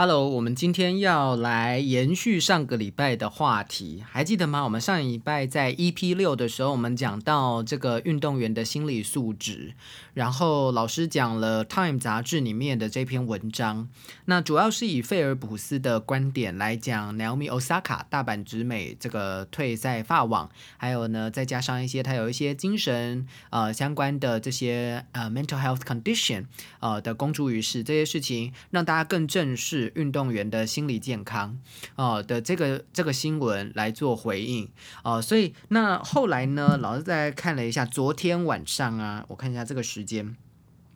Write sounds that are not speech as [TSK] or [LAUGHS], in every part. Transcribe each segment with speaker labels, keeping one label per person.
Speaker 1: Hello，我们今天要来延续上个礼拜的话题，还记得吗？我们上礼拜在 EP 六的时候，我们讲到这个运动员的心理素质，然后老师讲了《Time》杂志里面的这篇文章，那主要是以费尔普斯的观点来讲，Naomi Osaka 大阪直美这个退赛法网，还有呢再加上一些他有一些精神呃相关的这些呃 mental health condition 呃的公诸于世这些事情，让大家更正视。运动员的心理健康，哦的这个这个新闻来做回应，哦，所以那后来呢，老师再看了一下，昨天晚上啊，我看一下这个时间。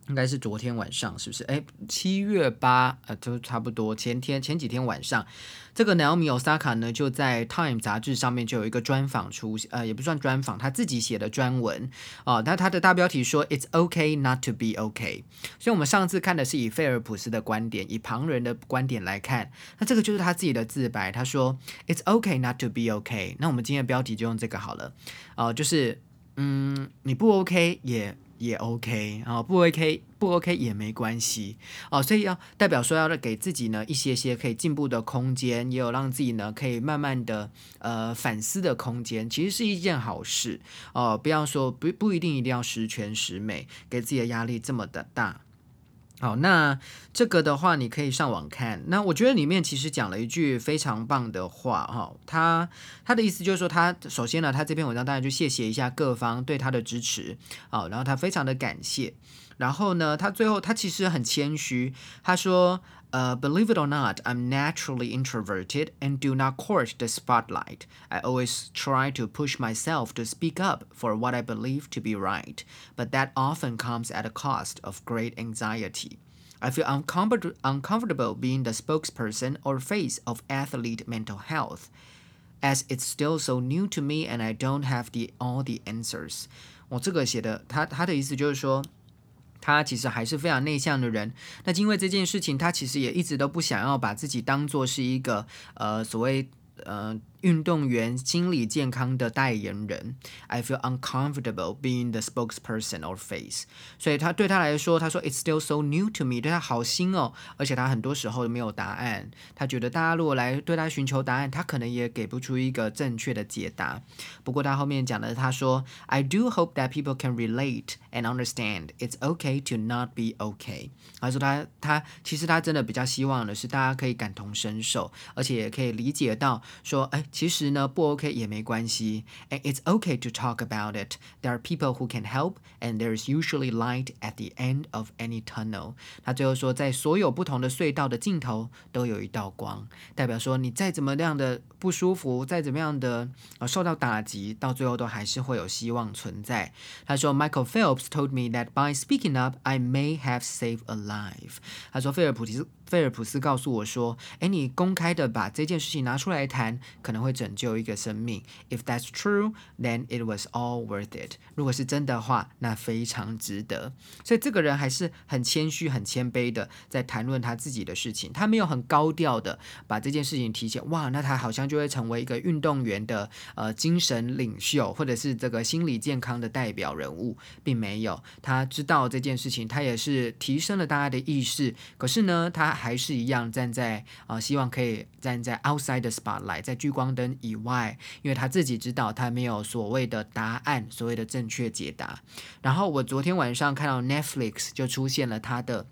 Speaker 1: 应该是昨天晚上，是不是？哎，七月八，呃，就差不多前天前几天晚上，这个 Naomi Osaka 呢，就在 Time 杂志上面就有一个专访出，呃，也不算专访，他自己写的专文哦。那他的大标题说 “It's OK not to be OK”。所以，我们上次看的是以菲尔普斯的观点，以旁人的观点来看，那这个就是他自己的自白。他说 “It's OK not to be OK”。那我们今天的标题就用这个好了，哦，就是嗯，你不 OK 也。也 OK 啊，不 OK 不 OK 也没关系哦，所以要代表说要给自己呢一些些可以进步的空间，也有让自己呢可以慢慢的呃反思的空间，其实是一件好事哦。不要说不不一定一定要十全十美，给自己的压力这么的大。好，那这个的话，你可以上网看。那我觉得里面其实讲了一句非常棒的话，哈，他他的意思就是说，他首先呢，他这篇文章大家就谢谢一下各方对他的支持，好，然后他非常的感谢。然后呢，他最后他其实很谦虚，他说。Uh, believe it or not, I'm naturally introverted and do not court the spotlight. I always try to push myself to speak up for what I believe to be right, but that often comes at a cost of great anxiety. I feel uncomfort- uncomfortable being the spokesperson or face of athlete mental health, as it's still so new to me and I don't have the all the answers. 我这个写的，他他的意思就是说。 他其实还是非常内向的人，那因为这件事情，他其实也一直都不想要把自己当做是一个呃所谓呃。运动员心理健康的代言人，I feel uncomfortable being the spokesperson or face。所以他对他来说，他说 It's still so new to me，对他好新哦，而且他很多时候没有答案。他觉得大家如果来对他寻求答案，他可能也给不出一个正确的解答。不过他后面讲的，他说 I do hope that people can relate and understand it's okay to not be okay。他说他他其实他真的比较希望的是大家可以感同身受，而且也可以理解到说，哎。其实呢，不 OK 也没关系，and it's okay to talk about it. There are people who can help, and there is usually light at the end of any tunnel. 他最后说，在所有不同的隧道的尽头都有一道光，代表说你再怎么样的不舒服，再怎么样的呃受到打击，到最后都还是会有希望存在。他说，Michael Phelps told me that by speaking up, I may have saved a life. 他说，菲尔普斯 菲尔普斯告诉我说，哎，你公开的把这件事情拿出来谈，可能会拯救一个生命。If that's true, then it was all worth it。如果是真的话，那非常值得。所以这个人还是很谦虚、很谦卑的，在谈论他自己的事情。他没有很高调的把这件事情提起。哇，那他好像就会成为一个运动员的呃精神领袖，或者是这个心理健康的代表人物，并没有。他知道这件事情，他也是提升了大家的意识。可是呢，他还是一样站在啊，希望可以站在 outside the spotlight，在聚光灯以外，因为他自己知道他没有所谓的答案，所谓的正确解答。然后我昨天晚上看到 Netflix 就出现了他的。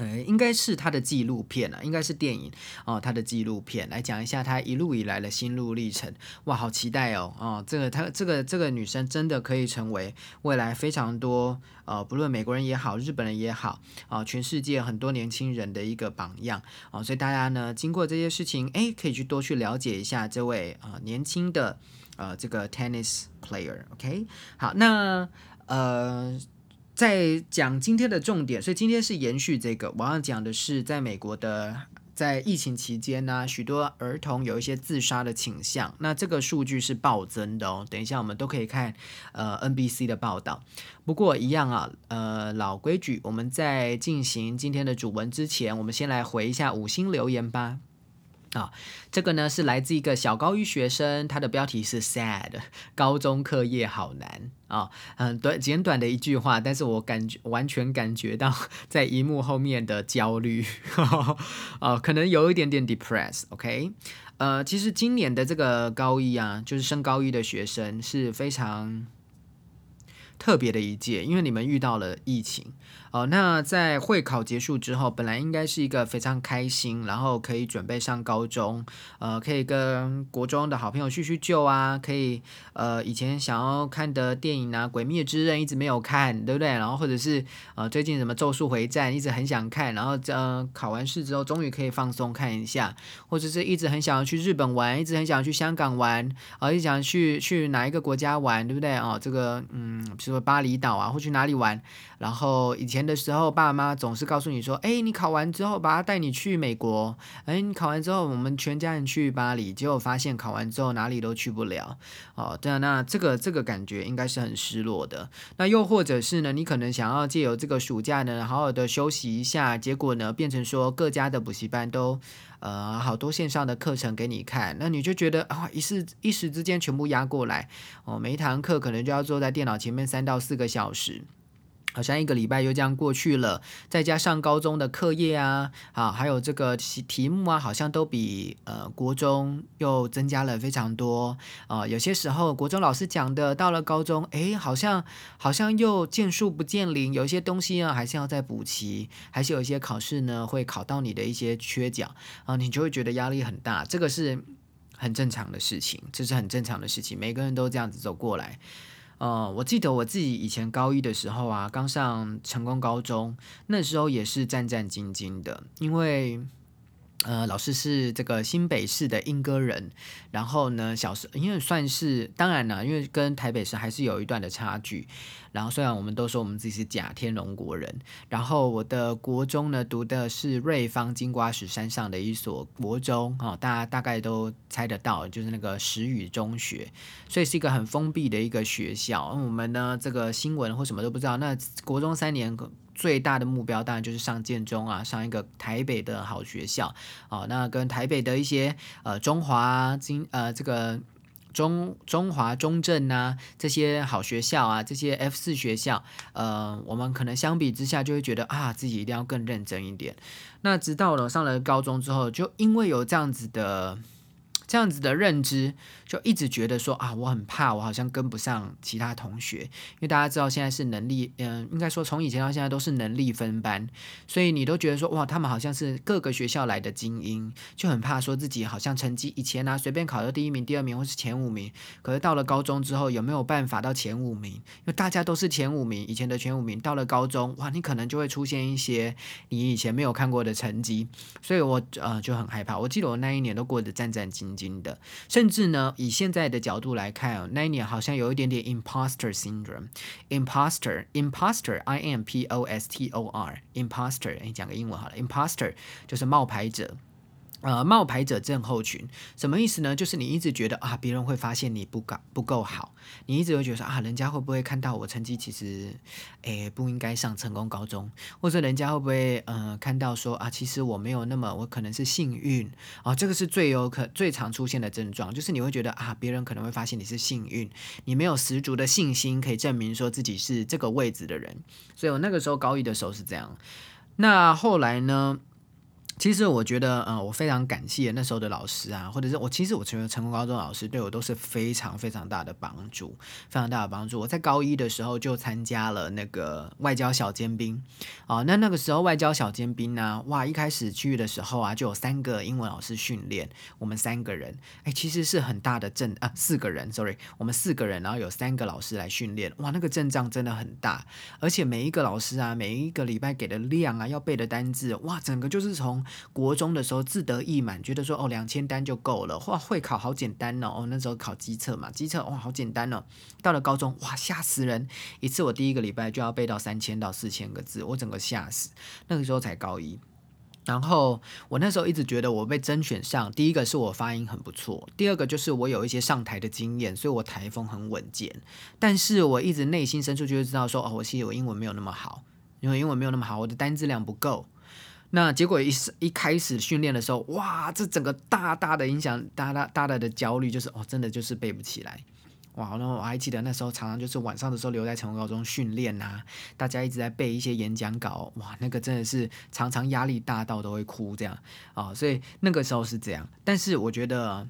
Speaker 1: 呃，应该是他的纪录片啊，应该是电影哦，他的纪录片来讲一下他一路以来的心路历程。哇，好期待哦！哦，这个他这个这个女生真的可以成为未来非常多呃，不论美国人也好，日本人也好啊，全世界很多年轻人的一个榜样哦。所以大家呢，经过这些事情，哎，可以去多去了解一下这位啊年轻的呃这个 tennis player。OK，好，那呃。在讲今天的重点，所以今天是延续这个。我要讲的是，在美国的在疫情期间呢，许多儿童有一些自杀的倾向，那这个数据是暴增的哦。等一下我们都可以看呃 NBC 的报道。不过一样啊，呃老规矩，我们在进行今天的主文之前，我们先来回一下五星留言吧。啊，这个呢是来自一个小高一学生，他的标题是 “sad”，高中课业好难啊，嗯，短简短的一句话，但是我感觉完全感觉到在荧幕后面的焦虑，[LAUGHS] 啊，可能有一点点 depress。OK，呃，其实今年的这个高一啊，就是升高一的学生是非常特别的一届，因为你们遇到了疫情。哦，那在会考结束之后，本来应该是一个非常开心，然后可以准备上高中，呃，可以跟国中的好朋友叙叙旧啊，可以，呃，以前想要看的电影啊，《鬼灭之刃》一直没有看，对不对？然后或者是呃，最近什么《咒术回战》一直很想看，然后呃，考完试之后终于可以放松看一下，或者是一直很想要去日本玩，一直很想去香港玩，啊，一直想去去哪一个国家玩，对不对？哦，这个嗯，比如说巴厘岛啊，或去哪里玩，然后以前。的时候，爸妈总是告诉你说：“哎，你考完之后，把他带你去美国。哎，你考完之后，我们全家人去巴黎。结果发现考完之后哪里都去不了。哦，对啊，那这个这个感觉应该是很失落的。那又或者是呢，你可能想要借由这个暑假呢，好好的休息一下。结果呢，变成说各家的补习班都呃好多线上的课程给你看，那你就觉得啊，一时一时之间全部压过来。哦，每一堂课可能就要坐在电脑前面三到四个小时。好像一个礼拜又这样过去了，再加上高中的课业啊，啊，还有这个题题目啊，好像都比呃国中又增加了非常多啊。有些时候国中老师讲的，到了高中，诶，好像好像又见树不见林，有一些东西呢还是要再补齐，还是有一些考试呢会考到你的一些缺角啊，你就会觉得压力很大。这个是很正常的事情，这是很正常的事情，每个人都这样子走过来。呃，我记得我自己以前高一的时候啊，刚上成功高中，那时候也是战战兢兢的，因为。呃，老师是这个新北市的莺歌人，然后呢，小时因为算是当然了，因为跟台北市还是有一段的差距。然后虽然我们都说我们自己是假天龙国人，然后我的国中呢读的是瑞芳金瓜石山上的一所国中，哈，大家大概都猜得到，就是那个石宇中学，所以是一个很封闭的一个学校。我们呢，这个新闻或什么都不知道。那国中三年。最大的目标当然就是上建中啊，上一个台北的好学校哦。那跟台北的一些呃中华经呃这个中中华中正呐这些好学校啊，这些 F 四学校，呃，我们可能相比之下就会觉得啊，自己一定要更认真一点。那直到了上了高中之后，就因为有这样子的。这样子的认知，就一直觉得说啊，我很怕，我好像跟不上其他同学，因为大家知道现在是能力，嗯，应该说从以前到现在都是能力分班，所以你都觉得说哇，他们好像是各个学校来的精英，就很怕说自己好像成绩以前呢随便考到第一名、第二名或是前五名，可是到了高中之后有没有办法到前五名？因为大家都是前五名，以前的前五名，到了高中哇，你可能就会出现一些你以前没有看过的成绩，所以我呃就很害怕。我记得我那一年都过得战战兢兢。新的，甚至呢，以现在的角度来看，哦、，Nanny 好像有一点点 imposter syndrome，imposter，imposter，i m p o s t o r，imposter，哎，讲个英文好了，imposter 就是冒牌者。呃，冒牌者症候群什么意思呢？就是你一直觉得啊，别人会发现你不够不够好，你一直会觉得啊，人家会不会看到我成绩其实，诶不应该上成功高中，或者人家会不会呃看到说啊，其实我没有那么，我可能是幸运啊，这个是最有可最常出现的症状，就是你会觉得啊，别人可能会发现你是幸运，你没有十足的信心可以证明说自己是这个位置的人，所以我那个时候高一的时候是这样，那后来呢？其实我觉得，呃，我非常感谢那时候的老师啊，或者是我，其实我成为成功高中老师对我都是非常非常大的帮助，非常大的帮助。我在高一的时候就参加了那个外交小尖兵，啊，那那个时候外交小尖兵呢，哇，一开始去的时候啊，就有三个英文老师训练我们三个人，哎，其实是很大的阵啊，四个人，sorry，我们四个人，然后有三个老师来训练，哇，那个阵仗真的很大，而且每一个老师啊，每一个礼拜给的量啊，要背的单字，哇，整个就是从国中的时候自得意满，觉得说哦两千单就够了，哇会考好简单哦，哦那时候考机测嘛，机测哇好简单哦。到了高中哇吓死人，一次我第一个礼拜就要背到三千到四千个字，我整个吓死。那个时候才高一，然后我那时候一直觉得我被甄选上，第一个是我发音很不错，第二个就是我有一些上台的经验，所以我台风很稳健。但是我一直内心深处就会知道说，哦，我其实我英文没有那么好，因为英文没有那么好，我的单字量不够。那结果一一开始训练的时候，哇，这整个大大的影响，大大大大的焦虑，就是哦，真的就是背不起来。哇，然后我还记得那时候常常就是晚上的时候留在成功高中训练呐，大家一直在背一些演讲稿，哇，那个真的是常常压力大到都会哭这样啊，所以那个时候是这样。但是我觉得，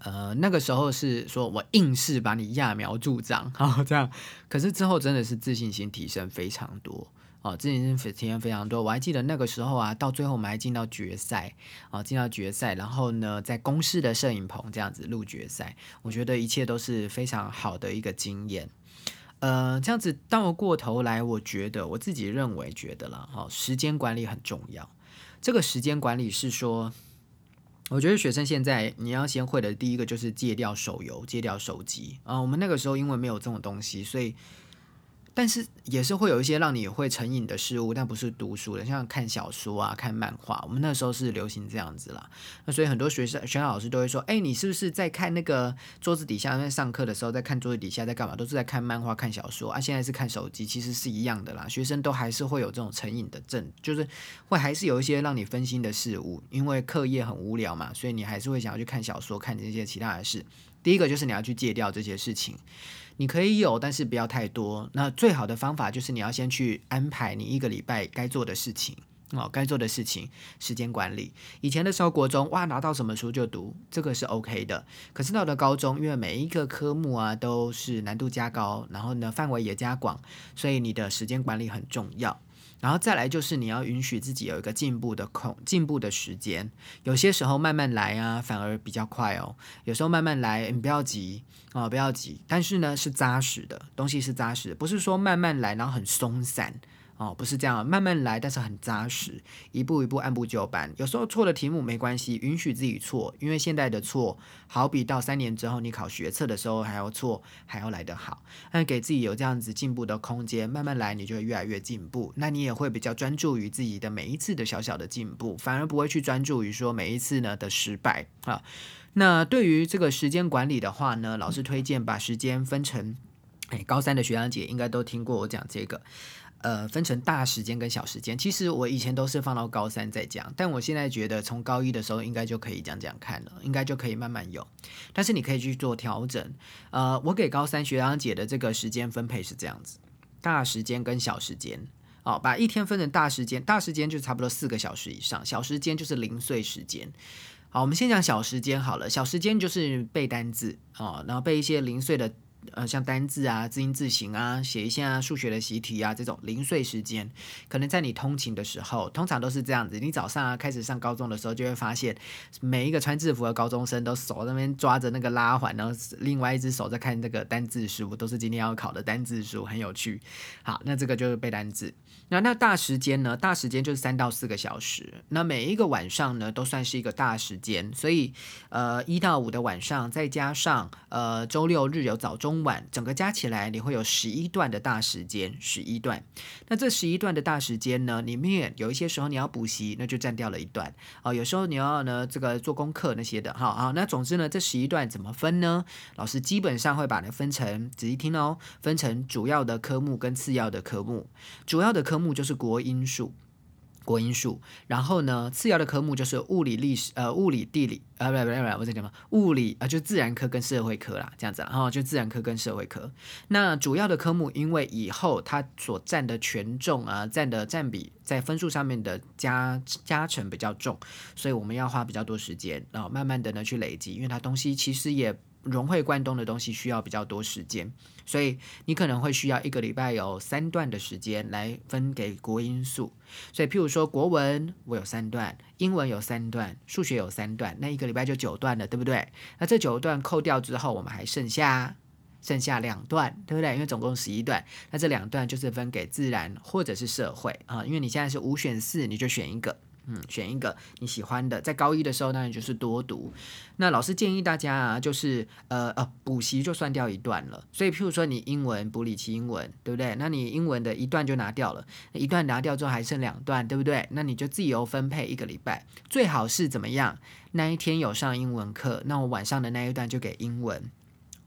Speaker 1: 呃，那个时候是说我硬是把你揠苗助长，好 [LAUGHS] 这样，可是之后真的是自信心提升非常多。哦，之前是体验非常多，我还记得那个时候啊，到最后我们还进到决赛，啊，进到决赛，然后呢，在公司的摄影棚这样子录决赛，我觉得一切都是非常好的一个经验。呃，这样子倒过头来，我觉得我自己认为觉得了，哈，时间管理很重要。这个时间管理是说，我觉得学生现在你要先会的第一个就是戒掉手游，戒掉手机啊。我们那个时候因为没有这种东西，所以。但是也是会有一些让你会成瘾的事物，但不是读书的，像看小说啊、看漫画。我们那时候是流行这样子啦。那所以很多学生、学校老师都会说：“哎，你是不是在看那个桌子底下？在上课的时候在看桌子底下在干嘛？都是在看漫画、看小说啊。现在是看手机，其实是一样的啦。学生都还是会有这种成瘾的症，就是会还是有一些让你分心的事物，因为课业很无聊嘛，所以你还是会想要去看小说、看这些其他的事。第一个就是你要去戒掉这些事情。”你可以有，但是不要太多。那最好的方法就是你要先去安排你一个礼拜该做的事情哦，该做的事情，时间管理。以前的时候，国中哇，拿到什么书就读，这个是 OK 的。可是到了高中，因为每一个科目啊都是难度加高，然后呢范围也加广，所以你的时间管理很重要。然后再来就是你要允许自己有一个进步的空进步的时间，有些时候慢慢来啊，反而比较快哦。有时候慢慢来，你不要急啊，不要急。但是呢，是扎实的东西是扎实的，不是说慢慢来然后很松散。哦，不是这样，慢慢来，但是很扎实，一步一步按部就班。有时候错的题目没关系，允许自己错，因为现在的错，好比到三年之后你考学测的时候还要错，还要来得好。那给自己有这样子进步的空间，慢慢来，你就会越来越进步。那你也会比较专注于自己的每一次的小小的进步，反而不会去专注于说每一次呢的失败啊。那对于这个时间管理的话呢，老师推荐把时间分成，哎，高三的学长姐应该都听过我讲这个。呃，分成大时间跟小时间。其实我以前都是放到高三再讲，但我现在觉得从高一的时候应该就可以讲讲看了，应该就可以慢慢有。但是你可以去做调整。呃，我给高三学长姐的这个时间分配是这样子：大时间跟小时间。哦，把一天分成大时间，大时间就差不多四个小时以上，小时间就是零碎时间。好，我们先讲小时间好了。小时间就是背单字哦，然后背一些零碎的。呃，像单字啊、字音字形啊、写一下数学的习题啊，这种零碎时间，可能在你通勤的时候，通常都是这样子。你早上啊开始上高中的时候，就会发现每一个穿制服的高中生都手那边抓着那个拉环，然后另外一只手在看这个单字书，都是今天要考的单字书，很有趣。好，那这个就是背单字。那那大时间呢？大时间就是三到四个小时。那每一个晚上呢，都算是一个大时间。所以，呃，一到五的晚上，再加上呃周六日有早中晚，整个加起来，你会有十一段的大时间。十一段。那这十一段的大时间呢，里面有一些时候你要补习，那就占掉了一段。哦，有时候你要呢这个做功课那些的。好好，那总之呢，这十一段怎么分呢？老师基本上会把它分成，仔细听哦，分成主要的科目跟次要的科目。主要的科目就是国音数，国音数，然后呢，次要的科目就是物理、历史、呃，物理、地理，呃，不不不不，我在讲嘛，物理啊，就自然科跟社会科啦，这样子，然后就自然科跟社会科。那主要的科目，因为以后它所占的权重啊，占的占比在分数上面的加加成比较重，所以我们要花比较多时间，然后慢慢的呢去累积，因为它东西其实也。融会贯通的东西需要比较多时间，所以你可能会需要一个礼拜有三段的时间来分给国音数。所以，譬如说国文我有三段，英文有三段，数学有三段，那一个礼拜就九段了，对不对？那这九段扣掉之后，我们还剩下剩下两段，对不对？因为总共十一段，那这两段就是分给自然或者是社会啊。因为你现在是五选四，你就选一个。嗯，选一个你喜欢的，在高一的时候当然就是多读。那老师建议大家啊，就是呃呃补习就算掉一段了。所以譬如说你英文补理期英文，对不对？那你英文的一段就拿掉了，一段拿掉之后还剩两段，对不对？那你就自由分配一个礼拜，最好是怎么样？那一天有上英文课，那我晚上的那一段就给英文。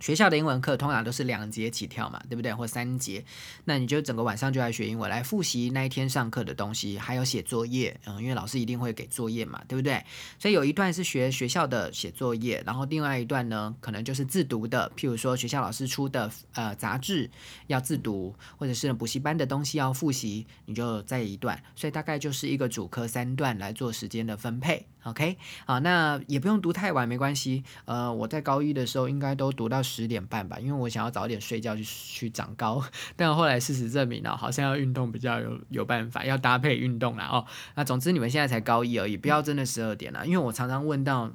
Speaker 1: 学校的英文课通常都是两节起跳嘛，对不对？或三节，那你就整个晚上就来学英文，来复习那一天上课的东西，还有写作业，嗯，因为老师一定会给作业嘛，对不对？所以有一段是学学校的写作业，然后另外一段呢，可能就是自读的，譬如说学校老师出的呃杂志要自读，或者是补习班的东西要复习，你就再一段，所以大概就是一个主科三段来做时间的分配。OK，好，那也不用读太晚，没关系。呃，我在高一的时候应该都读到十点半吧，因为我想要早点睡觉去去长高。[LAUGHS] 但后来事实证明呢，好像要运动比较有有办法，要搭配运动啦。哦。那总之你们现在才高一而已，不要真的十二点了，因为我常常问到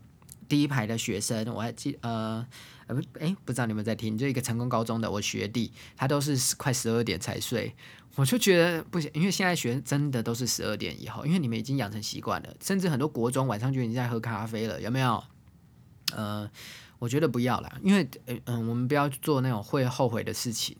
Speaker 1: 第一排的学生，我还记呃呃不哎不知道你们在听，就一个成功高中的我学弟，他都是快十二点才睡。我就觉得不行，因为现在学生真的都是十二点以后，因为你们已经养成习惯了，甚至很多国中晚上就已经在喝咖啡了，有没有？呃，我觉得不要啦，因为嗯，我们不要做那种会后悔的事情。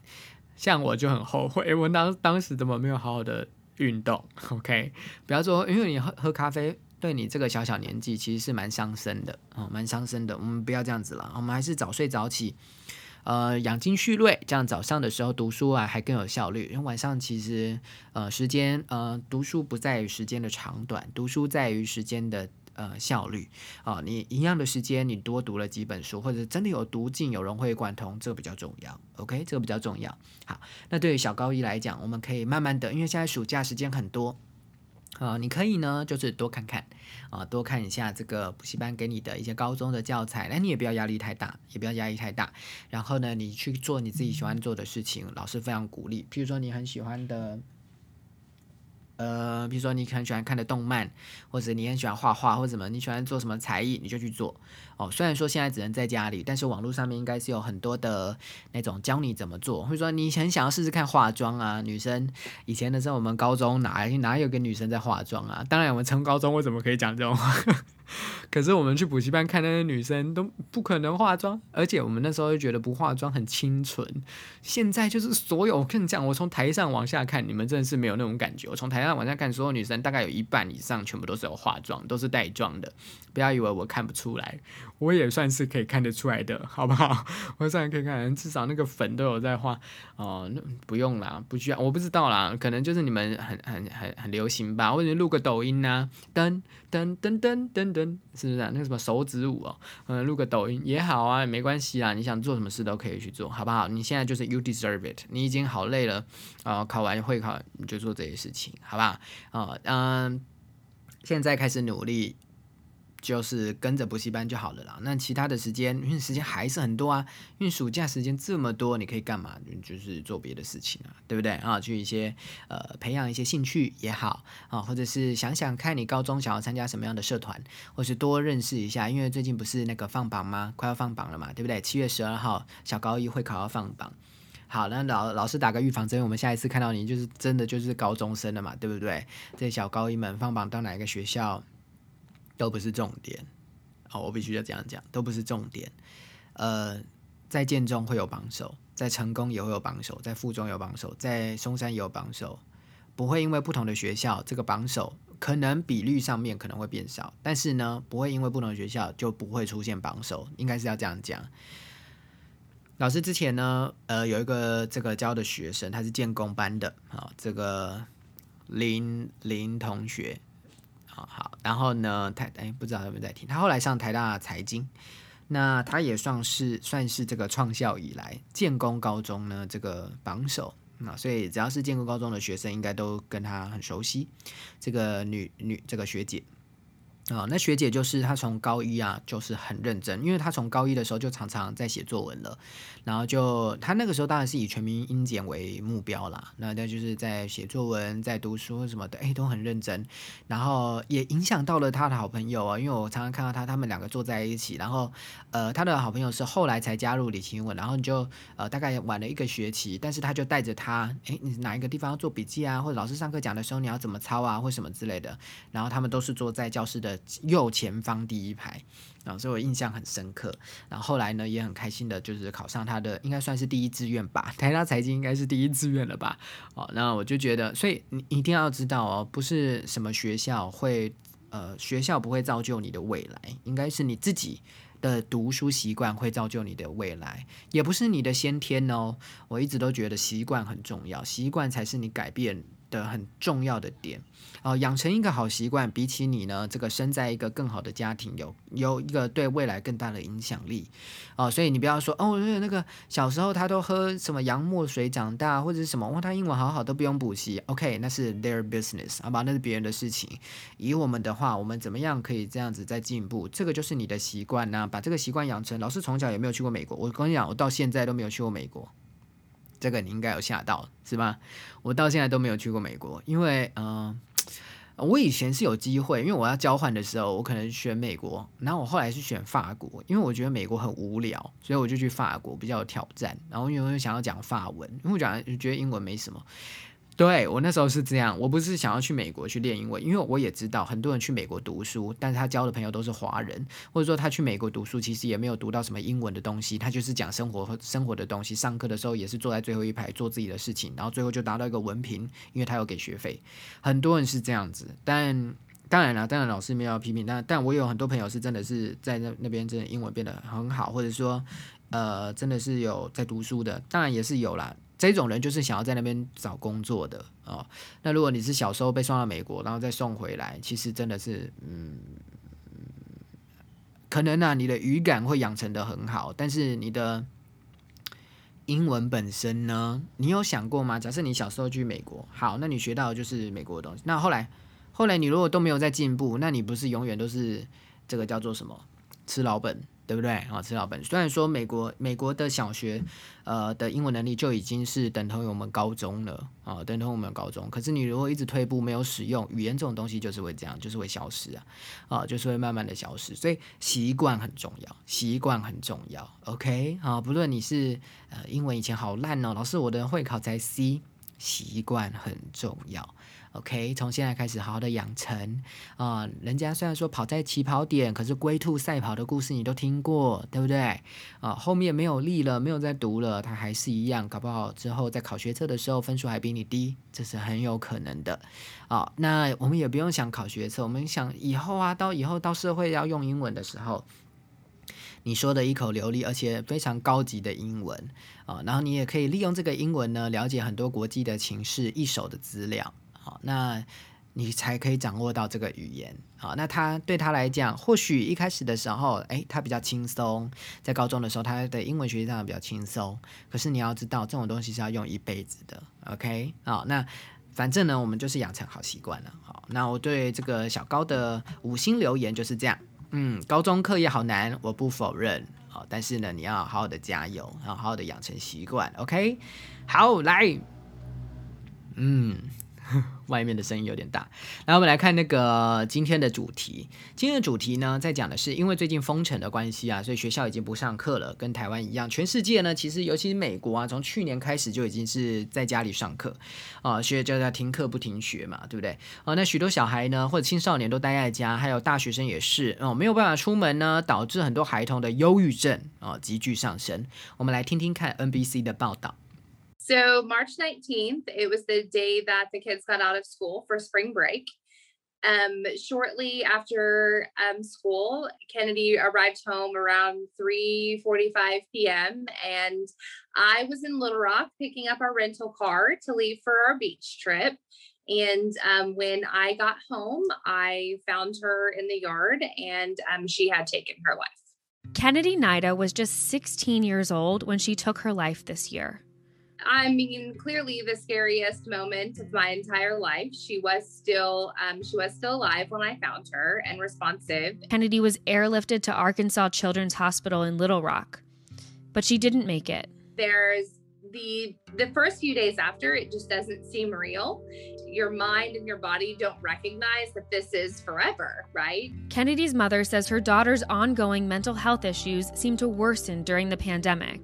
Speaker 1: 像我就很后悔，[LAUGHS] 我当当时怎么没有好好的运动？OK，不要做，因为你喝喝咖啡对你这个小小年纪其实是蛮伤身的哦，蛮伤身的。我们不要这样子了，我们还是早睡早起。呃，养精蓄锐，这样早上的时候读书啊，还更有效率。因为晚上其实，呃，时间，呃，读书不在于时间的长短，读书在于时间的呃效率。啊，你一样的时间，你多读了几本书，或者真的有读进，有融会贯通，这个比较重要。OK，这个比较重要。好，那对于小高一来讲，我们可以慢慢的，因为现在暑假时间很多。啊，你可以呢，就是多看看，啊，多看一下这个补习班给你的一些高中的教材，那你也不要压力太大，也不要压力太大。然后呢，你去做你自己喜欢做的事情，老师非常鼓励。譬如说你很喜欢的。呃，比如说你很喜欢看的动漫，或者你很喜欢画画，或者什么，你喜欢做什么才艺，你就去做哦。虽然说现在只能在家里，但是网络上面应该是有很多的那种教你怎么做，或者说你很想要试试看化妆啊。女生以前的时候，我们高中哪哪有个女生在化妆啊？当然，我们从高中为什么可以讲这种话？[LAUGHS] 可是我们去补习班看那些女生都不可能化妆，而且我们那时候就觉得不化妆很清纯。现在就是所有，我跟你讲，我从台上往下看，你们真的是没有那种感觉。我从台上往下看，所有女生大概有一半以上全部都是有化妆，都是带妆的。不要以为我看不出来，我也算是可以看得出来的，好不好？我算可以看，至少那个粉都有在画哦。那不用啦，不需要，我不知道啦，可能就是你们很很很很流行吧，或者录个抖音呐，噔噔噔噔噔噔。是不是啊？那个什么手指舞哦，嗯，录个抖音也好啊，没关系啊。你想做什么事都可以去做，好不好？你现在就是 you deserve it，你已经好累了啊，考完会考你就做这些事情，好不好？啊，嗯，现在开始努力。就是跟着补习班就好了啦。那其他的时间，因为时间还是很多啊。因为暑假时间这么多，你可以干嘛？就是做别的事情啊，对不对啊？去一些呃培养一些兴趣也好啊，或者是想想看你高中想要参加什么样的社团，或是多认识一下。因为最近不是那个放榜吗？快要放榜了嘛，对不对？七月十二号小高一会考要放榜。好，那老老师打个预防针，我们下一次看到你就是真的就是高中生了嘛，对不对？这小高一们放榜到哪一个学校？都不是重点，哦，我必须要这样讲，都不是重点。呃，在建中会有榜首，在成功也会有榜首，在附中有榜首，在松山也有榜首，不会因为不同的学校，这个榜首可能比率上面可能会变少，但是呢，不会因为不同的学校就不会出现榜首，应该是要这样讲。老师之前呢，呃，有一个这个教的学生，他是建工班的，啊，这个林林同学。好好，然后呢，他哎不知道有没有在听。他后来上台大财经，那他也算是算是这个创校以来建工高中呢这个榜首那，所以只要是建工高中的学生，应该都跟他很熟悉。这个女女这个学姐，啊，那学姐就是她从高一啊，就是很认真，因为她从高一的时候就常常在写作文了，然后就她那个时候当然是以全民英检为目标啦，那她就是在写作文、在读书什么的，哎，都很认真，然后也影响到了她的好朋友啊，因为我常常看到她他们两个坐在一起，然后呃，她的好朋友是后来才加入李清文，然后你就呃大概晚了一个学期，但是他就带着她，哎，你哪一个地方要做笔记啊，或者老师上课讲的时候你要怎么抄啊，或什么之类的，然后他们都是坐在教室的。右前方第一排，啊，所以我印象很深刻。然后后来呢，也很开心的，就是考上他的，应该算是第一志愿吧。[LAUGHS] 台大财经应该是第一志愿了吧？哦，那我就觉得，所以你一定要知道哦，不是什么学校会，呃，学校不会造就你的未来，应该是你自己的读书习惯会造就你的未来，也不是你的先天哦。我一直都觉得习惯很重要，习惯才是你改变。的很重要的点哦，养成一个好习惯，比起你呢，这个生在一个更好的家庭，有有一个对未来更大的影响力哦。所以你不要说哦，那个小时候他都喝什么洋墨水长大，或者是什么哇，他英文好好都不用补习，OK，那是 their business，好吧，那是别人的事情。以我们的话，我们怎么样可以这样子在进步？这个就是你的习惯呐，把这个习惯养成。老师从小也没有去过美国，我跟你讲，我到现在都没有去过美国。这个你应该有吓到是吧？我到现在都没有去过美国，因为嗯，我以前是有机会，因为我要交换的时候，我可能选美国，然后我后来是选法国，因为我觉得美国很无聊，所以我就去法国比较有挑战。然后因为想要讲法文，因为我讲觉得英文没什么。对我那时候是这样，我不是想要去美国去练英文，因为我也知道很多人去美国读书，但是他交的朋友都是华人，或者说他去美国读书其实也没有读到什么英文的东西，他就是讲生活和生活的东西，上课的时候也是坐在最后一排做自己的事情，然后最后就达到一个文凭，因为他有给学费，很多人是这样子，但当然了，当然老师没有批评，但但我有很多朋友是真的是在那那边真的英文变得很好，或者说呃真的是有在读书的，当然也是有啦。这种人就是想要在那边找工作的啊。那如果你是小时候被送到美国，然后再送回来，其实真的是，嗯，可能呢，你的语感会养成的很好，但是你的英文本身呢，你有想过吗？假设你小时候去美国，好，那你学到的就是美国的东西。那后来，后来你如果都没有在进步，那你不是永远都是这个叫做什么吃老本？对不对啊？吃老本。虽然说美国美国的小学，呃的英文能力就已经是等同于我们高中了啊，等同于我们高中。可是你如果一直退步，没有使用语言这种东西，就是会这样，就是会消失啊，啊，就是会慢慢的消失。所以习惯很重要，习惯很重要。OK 啊，不论你是呃英文以前好烂哦，老师我的会考才 C，习惯很重要。OK，从现在开始好好的养成啊！人家虽然说跑在起跑点，可是龟兔赛跑的故事你都听过，对不对？啊，后面没有力了，没有再读了，他还是一样，搞不好之后在考学测的时候分数还比你低，这是很有可能的。啊，那我们也不用想考学测，我们想以后啊，到以后到社会要用英文的时候，你说的一口流利而且非常高级的英文啊，然后你也可以利用这个英文呢，了解很多国际的情势、一手的资料。好，那你才可以掌握到这个语言。好，那他对他来讲，或许一开始的时候，哎，他比较轻松，在高中的时候，他的英文学习上比较轻松。可是你要知道，这种东西是要用一辈子的。OK，好，那反正呢，我们就是养成好习惯了。好，那我对这个小高的五星留言就是这样。嗯，高中课业好难，我不否认。好，但是呢，你要好好的加油，然后好好的养成习惯。OK，好，来，嗯。[LAUGHS] 外面的声音有点大，来我们来看那个今天的主题。今天的主题呢，在讲的是因为最近封城的关系啊，所以学校已经不上课了，跟台湾一样。全世界呢，其实尤其是美国啊，从去年开始就已经是在家里上课啊，所以就要停课不停学嘛，对不对？啊，那许多小孩呢，或者青少年都待在家，还有大学生也是哦，没有办法出门呢，导致很多孩童的忧郁症啊急剧上升。我们来听听看 NBC 的报道。
Speaker 2: So, March 19th, it was the day that the kids got out of school for spring break. Um, shortly after um, school, Kennedy arrived home around 3:45 p.m. and I was in Little Rock picking up our rental car to leave for our beach trip. And um, when I got home, I found her in the yard and um, she had taken her life.
Speaker 3: Kennedy Nida was just 16 years old when she took her life this year.
Speaker 2: I mean, clearly the scariest moment of my entire life. She was still, um, she was still alive when I found her and responsive.
Speaker 3: Kennedy was airlifted to Arkansas Children's Hospital in Little Rock, but she didn't make it.
Speaker 2: There's the the first few days after, it just doesn't seem real. Your mind and your body don't recognize that this is forever, right?
Speaker 3: Kennedy's mother says her daughter's ongoing mental health issues seem to worsen during the pandemic.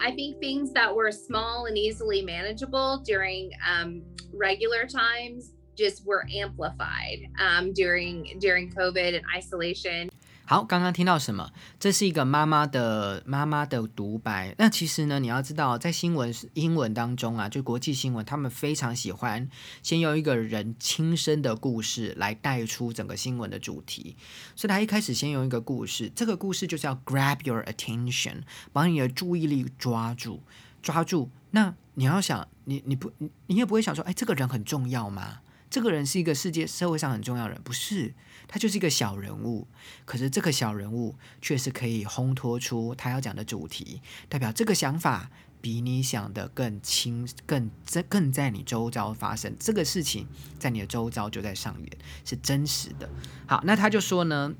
Speaker 2: I think things that were small and easily manageable during um, regular times just were amplified um, during during COVID and isolation.
Speaker 1: 好，刚刚听到什么？这是一个妈妈的妈妈的独白。那其实呢，你要知道，在新闻英文当中啊，就国际新闻，他们非常喜欢先用一个人亲身的故事来带出整个新闻的主题。所以他一开始先用一个故事，这个故事就是要 grab your attention，把你的注意力抓住，抓住。那你要想，你你不你也不会想说，哎，这个人很重要吗？这个人是一个世界社会上很重要的人，不是？他就是一个小人物，可是这个小人物却是可以烘托出他要讲的主题，代表这个想法比你想的更轻、更在、更在你周遭发生。这个事情在你的周遭就在上演，是真实的。好，那他就说呢。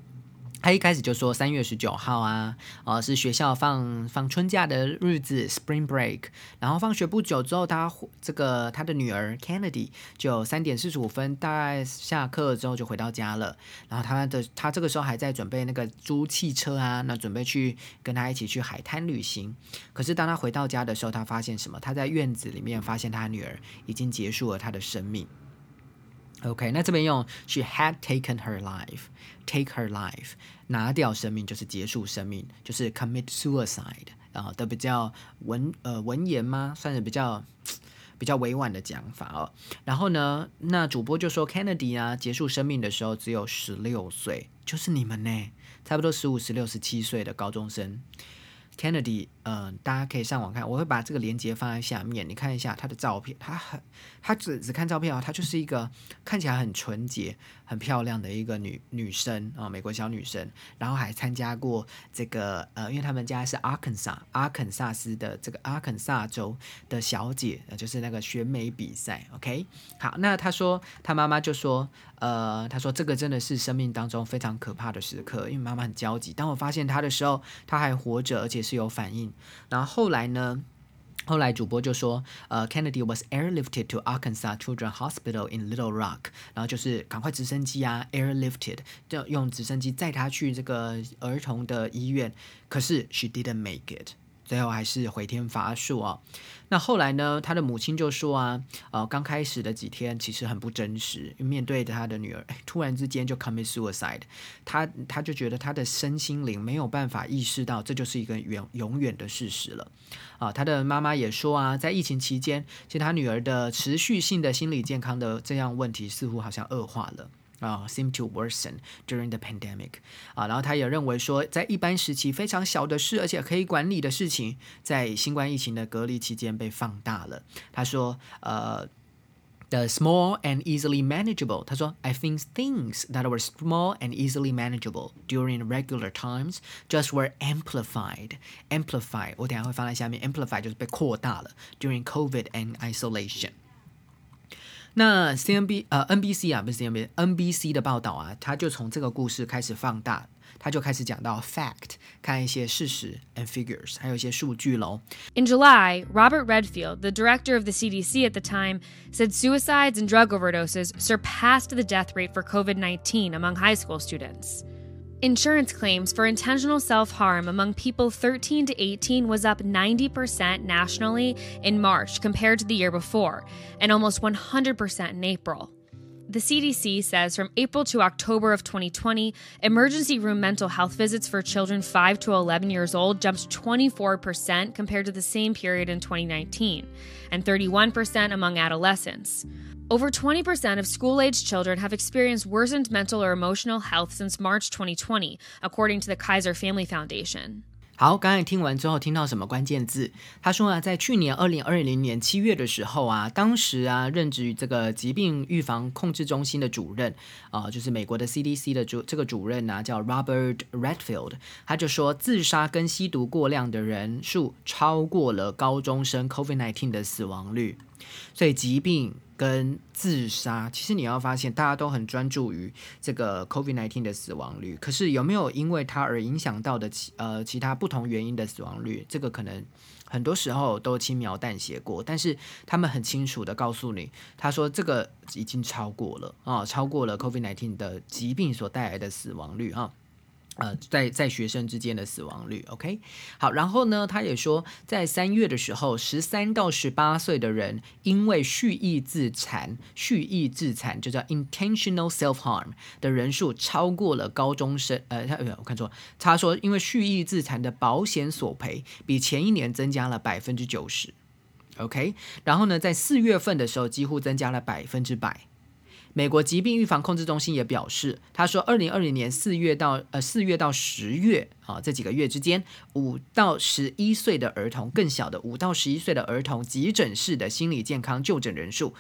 Speaker 1: 他一开始就说三月十九号啊，呃，是学校放放春假的日子，Spring Break。然后放学不久之后，他这个他的女儿 Kennedy 就三点四十五分大概下课之后就回到家了。然后他的他这个时候还在准备那个租汽车啊，那准备去跟他一起去海滩旅行。可是当他回到家的时候，他发现什么？他在院子里面发现他女儿已经结束了他的生命。OK，那这边用 she had taken her life Take her life，拿掉生命就是结束生命，就是 commit suicide 啊的比较文呃文言吗？算是比较 [TSK] 比较委婉的讲法哦。然后呢，那主播就说 Kennedy 啊，结束生命的时候只有十六岁，就是你们呢，差不多十五、十六、十七岁的高中生。Kennedy，嗯，大家可以上网看，我会把这个链接放在下面，你看一下他的照片，他很，他只只看照片啊，他就是一个看起来很纯洁、很漂亮的一个女女生啊，美国小女生，然后还参加过这个呃，因为他们家是阿肯萨阿肯萨斯的这个阿肯萨州的小姐，呃就是那个选美比赛，OK，好，那她说她妈妈就说，呃，她说这个真的是生命当中非常可怕的时刻，因为妈妈很焦急，当我发现她的时候，她还活着，而且。是有反应，然后后来呢？后来主播就说，呃，Kennedy was airlifted to Arkansas Children's Hospital in Little Rock，然后就是赶快直升机啊，airlifted，就用直升机载他去这个儿童的医院。可是 she didn't make it， 最后还是回天乏术啊。那后来呢？他的母亲就说啊，呃，刚开始的几天其实很不真实，面对着他的女儿，突然之间就 commit suicide，他他就觉得他的身心灵没有办法意识到这就是一个永永远的事实了。啊，他的妈妈也说啊，在疫情期间，其实他女儿的持续性的心理健康的这样问题似乎好像恶化了。啊，seem to worsen during the pandemic。啊，然后他也认为说，在一般时期非常小的事，而且可以管理的事情，在新冠疫情的隔离期间被放大了。他说，呃。The small and easily manageable，他说，I think things that were small and easily manageable during regular times just were amplified. Amplify，我等下会放在下面。Amplify 就是被扩大了。During COVID and isolation。 那 C N B 呃 N B C 啊不是 C N B N B C 的报道啊，他就从这个故事开始放大，他就开始讲到 fact，看一些事实 and figures，还有一些数据喽。
Speaker 3: In July, Robert Redfield, the director of the CDC at the time, said suicides and drug overdoses surpassed the death rate for COVID 19 among high school students. Insurance claims for intentional self harm among people 13 to 18 was up 90% nationally in March compared to the year before, and almost 100% in April. The CDC says from April to October of 2020, emergency room mental health visits for children 5 to 11 years old jumped 24% compared to the same period in 2019, and 31% among adolescents. Over 20% of school aged children have experienced worsened mental or emotional health since March 2020, according to the Kaiser Family Foundation.
Speaker 1: 好，刚才听完之后，听到什么关键字？他说啊，在去年二零二零年七月的时候啊，当时啊，任职于这个疾病预防控制中心的主任啊，就是美国的 CDC 的主这个主任呢，叫 Robert Redfield，他就说，自杀跟吸毒过量的人数超过了高中生 COVID-19 的死亡率，所以疾病。 跟自杀，其实你要发现，大家都很专注于这个 COVID-19 的死亡率，可是有没有因为它而影响到的其呃其他不同原因的死亡率？这个可能很多时候都轻描淡写过，但是他们很清楚的告诉你，他说这个已经超过了啊，超过了 COVID-19 的疾病所带来的死亡率啊。呃，在在学生之间的死亡率，OK，好，然后呢，他也说，在三月的时候，十三到十八岁的人因为蓄意自残，蓄意自残就叫 intentional self harm 的人数超过了高中生，呃，他我看错，他说因为蓄意自残的保险索赔比前一年增加了百分之九十，OK，然后呢，在四月份的时候几乎增加了百分之百。美国疾病预防控制中心也表示，他说，二零二零年四月到呃四月到十月啊这几个月之间，五到十一岁的儿童，更小的五到十一岁的儿童急诊室的心理健康就诊人数，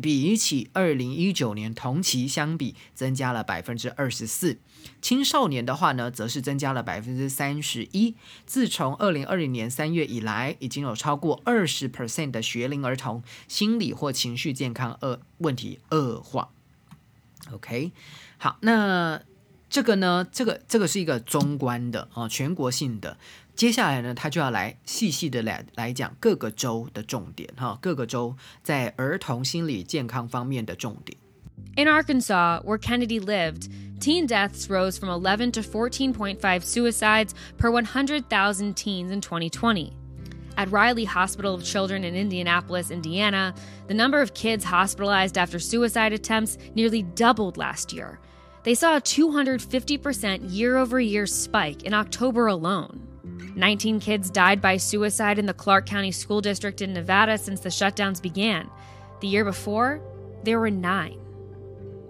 Speaker 1: 比起二零一九年同期相比，增加了百分之二十四。青少年的话呢，则是增加了百分之三十一。自从二零二零年三月以来，已经有超过二十 percent 的学龄儿童心理或情绪健康恶问题恶化。OK，好，那这个呢，这个这个是一个中观的啊，全国性的。接下来呢，他就要来细细的来来讲各个州的重点哈，各个州在儿童心理健康方面的重点。
Speaker 3: In Arkansas, where Kennedy lived, teen deaths rose from 11 to 14.5 suicides per 100,000 teens in 2020. At Riley Hospital of Children in Indianapolis, Indiana, the number of kids hospitalized after suicide attempts nearly doubled last year. They saw a 250% year over year spike in October alone. 19 kids died by suicide in the Clark County School District in Nevada since the shutdowns began. The year before, there were nine.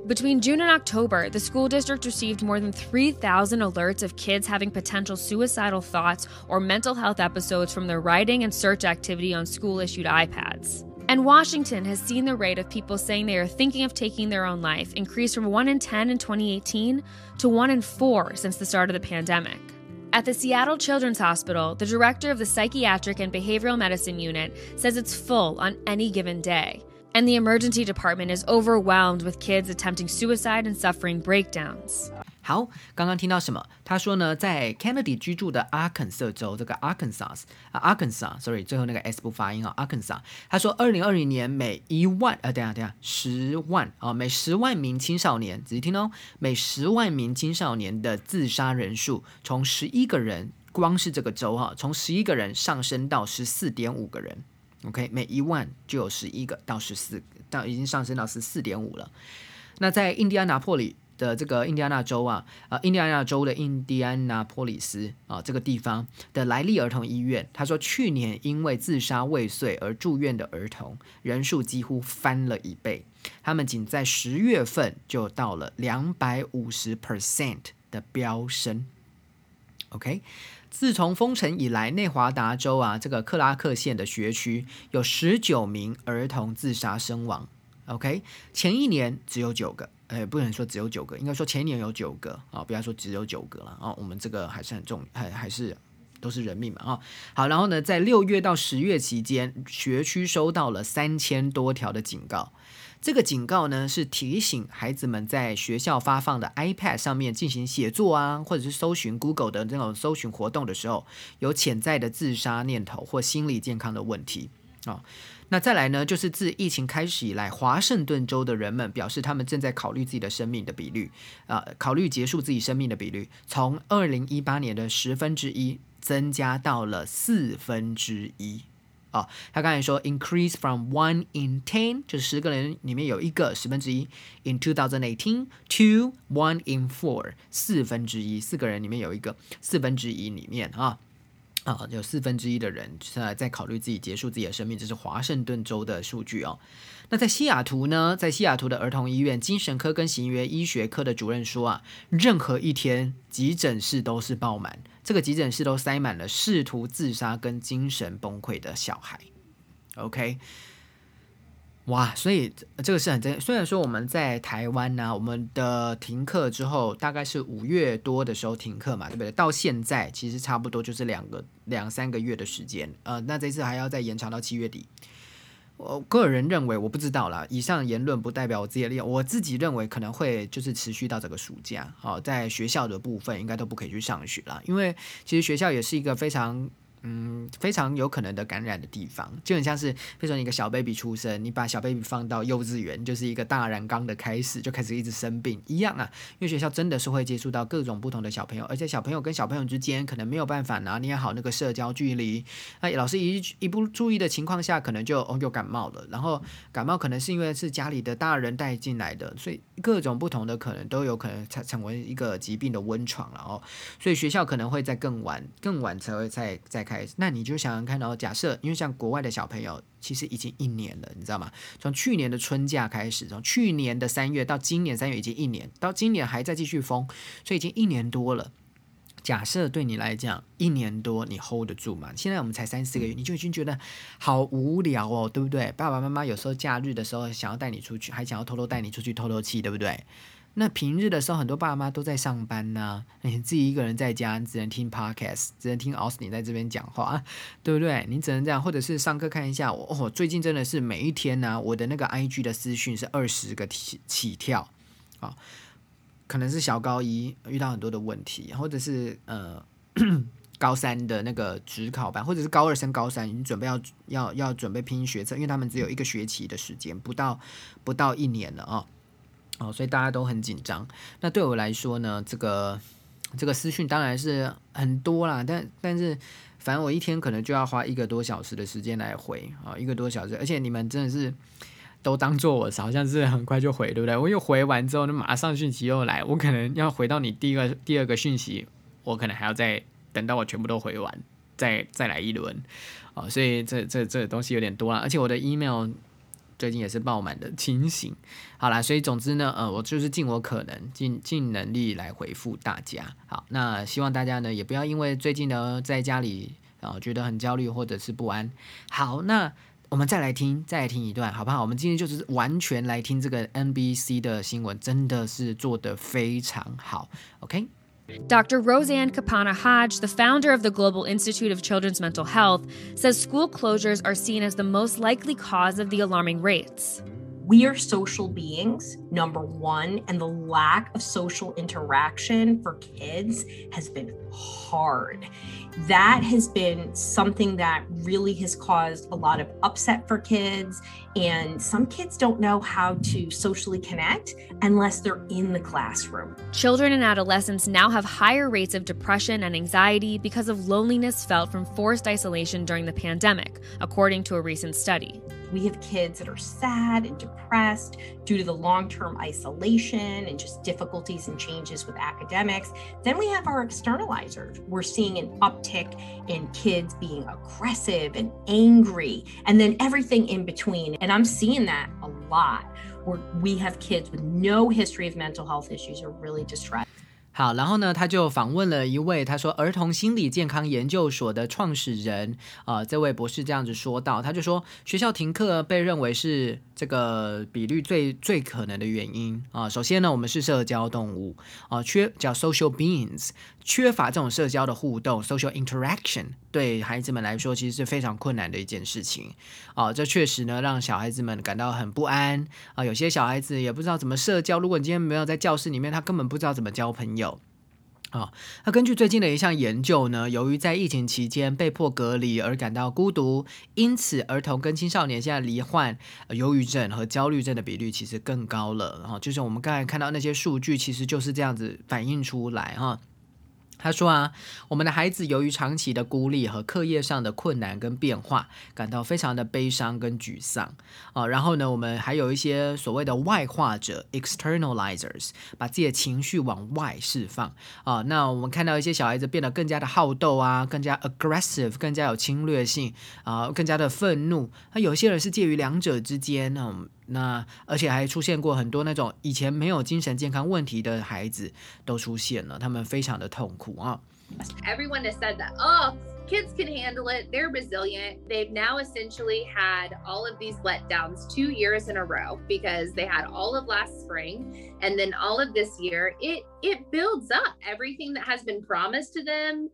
Speaker 3: Between June and October, the school district received more than 3,000 alerts of kids having potential suicidal thoughts or mental health episodes from their writing and search activity on school issued iPads. And Washington has seen the rate of people saying they are thinking of taking their own life increase from 1 in 10 in 2018 to 1 in 4 since the start of the pandemic. At the Seattle Children's Hospital, the director of the Psychiatric and Behavioral Medicine Unit says it's full on any given day and the emergency department is overwhelmed with kids attempting suicide and suffering breakdowns.
Speaker 1: 好，刚刚听到什么？他说呢，在 Kennedy 居住的阿肯色州，这个 Arkansas 啊，Arkansas，sorry，最后那个 s 不发音啊，Arkansas。他说，二零二零年每一万，呃，等下等下，十万啊，每十万名青少年，仔细听哦，每十万名青少年的自杀人数，从十一个人，光是这个州哈，从十一个人上升到十四点五个人。OK，每一万就有十一个到十四，到已经上升到十四点五了。那在印第安纳波里的这个印第安纳州啊，呃，印第安纳州的印第安纳波里斯啊，这个地方的莱利儿童医院，他说去年因为自杀未遂而住院的儿童人数几乎翻了一倍，他们仅在十月份就到了两百五十 percent 的飙升。OK。自从封城以来，内华达州啊，这个克拉克县的学区有十九名儿童自杀身亡。OK，前一年只有九个，哎，不能说只有九个，应该说前年有九个啊，不要说只有九个了啊。我们这个还是很重，还还是都是人命嘛啊。好，然后呢，在六月到十月期间，学区收到了三千多条的警告。这个警告呢，是提醒孩子们在学校发放的 iPad 上面进行写作啊，或者是搜寻 Google 的那种搜寻活动的时候，有潜在的自杀念头或心理健康的问题啊。那再来呢，就是自疫情开始以来，华盛顿州的人们表示，他们正在考虑自己的生命的比率啊，考虑结束自己生命的比率，从二零一八年的十分之一增加到了四分之一。哦，他刚才说 increase from one in ten，就是十个人里面有一个十分之一，in two thousand eighteen to one in four，四分之一，四个人里面有一个四分之一里面啊。啊，有四分之一的人在在考虑自己结束自己的生命，这是华盛顿州的数据哦。那在西雅图呢，在西雅图的儿童医院精神科跟行为医学科的主任说啊，任何一天急诊室都是爆满，这个急诊室都塞满了试图自杀跟精神崩溃的小孩。OK。哇，所以这个是很真。虽然说我们在台湾呢，我们的停课之后大概是五月多的时候停课嘛，对不对？到现在其实差不多就是两个两三个月的时间。呃，那这次还要再延长到七月底。我个人认为，我不知道啦，以上言论不代表我自己的立场。我自己认为可能会就是持续到这个暑假。好，在学校的部分应该都不可以去上学了，因为其实学校也是一个非常。嗯，非常有可能的感染的地方，就很像是，比如说你一个小 baby 出生，你把小 baby 放到幼稚园，就是一个大染缸的开始，就开始一直生病一样啊。因为学校真的是会接触到各种不同的小朋友，而且小朋友跟小朋友之间可能没有办法拿捏好那个社交距离，那老师一一不注意的情况下，可能就哦又感冒了，然后感冒可能是因为是家里的大人带进来的，所以各种不同的可能都有可能成成为一个疾病的温床了哦。所以学校可能会在更晚、更晚才会再再。那你就想想看哦，假设因为像国外的小朋友，其实已经一年了，你知道吗？从去年的春假开始，从去年的三月到今年三月已经一年，到今年还在继续封，所以已经一年多了。假设对你来讲一年多你 hold 得住吗？现在我们才三四个月，你就已经觉得好无聊哦，对不对？爸爸妈妈有时候假日的时候想要带你出去，还想要偷偷带你出去透透气，对不对？那平日的时候，很多爸妈都在上班呢，你自己一个人在家，只能听 podcast，只能听奥斯汀在这边讲话，对不对？你只能这样，或者是上课看一下。哦，最近真的是每一天呢，我的那个 IG 的私讯是二十个起起跳啊，可能是小高一遇到很多的问题，或者是呃 [CLEARS THROAT] 高三的那个职考班，或者是高二升高三，你准备要要要准备拼学测，因为他们只有一个学期的时间，不到不到一年了啊。哦，哦所以大家都很紧张。那对我来说呢，这个这个私讯当然是很多啦，但但是反正我一天可能就要花一个多小时的时间来回啊，一个多小时。而且你们真的是都当做我好像是很快就回，对不对？我又回完之后，那马上讯息又来，我可能要回到你第一个第二个讯息，我可能还要再等到我全部都回完，再再来一轮啊。所以这这这东西有点多了，而且我的 email。最近也是爆满的情形，好啦，所以总之呢，呃，我就是尽我可能、尽尽能力来回复大家。好，那希望大家呢也不要因为最近呢在家里啊觉得很焦虑或者是不安。好，那我们再来听，再来听一段，好不好？我们今天就是完全来听这个 NBC 的新闻，真的是做得非常好。OK。
Speaker 3: Dr. Roseanne Kapana Hodge, the founder of the Global Institute of Children's Mental Health, says school closures are seen as the most likely cause of the alarming rates.
Speaker 4: We are social beings, number one, and the lack of social interaction for kids has been hard that has been something that really has caused a lot of upset for kids. And some kids don't know how to socially connect unless they're in the classroom.
Speaker 3: Children and adolescents now have higher rates of depression and anxiety because of loneliness felt from forced isolation during the pandemic, according to a recent study.
Speaker 4: We have kids that are sad and depressed due to the long term isolation and just difficulties and changes with academics. Then we have our externalizers. We're seeing an uptick in kids being aggressive and angry, and then everything in between. And I'm seeing that a lot where we have kids with no history of mental health issues are really distressed.
Speaker 1: 好，然后呢，他就访问了一位，他说儿童心理健康研究所的创始人啊，这位博士这样子说到，他就说学校停课被认为是这个比率最最可能的原因啊。首先呢，我们是社交动物啊，缺叫 social beings。缺乏这种社交的互动 （social interaction） 对孩子们来说其实是非常困难的一件事情啊。这确实呢让小孩子们感到很不安啊。有些小孩子也不知道怎么社交。如果你今天没有在教室里面，他根本不知道怎么交朋友啊。那根据最近的一项研究呢，由于在疫情期间被迫隔离而感到孤独，因此儿童跟青少年现在罹患忧郁症和焦虑症的比率其实更高了。然后就是我们刚才看到那些数据，其实就是这样子反映出来哈。他说啊，我们的孩子由于长期的孤立和课业上的困难跟变化，感到非常的悲伤跟沮丧啊。然后呢，我们还有一些所谓的外化者 （externalizers），把自己的情绪往外释放啊。那我们看到一些小孩子变得更加的好斗啊，更加 aggressive，更加有侵略性啊，更加的愤怒。那有些人是介于两者之间呢。那而且还出现过很多那种以前没有精神健康问题的孩子都出现了，他们非常的痛苦啊。
Speaker 2: Everyone has said that. Oh, kids can handle it. They're resilient. They've now essentially had all of these letdowns two years in a row because they had all of last spring and then all of this year. It it builds up. Everything that has been promised to them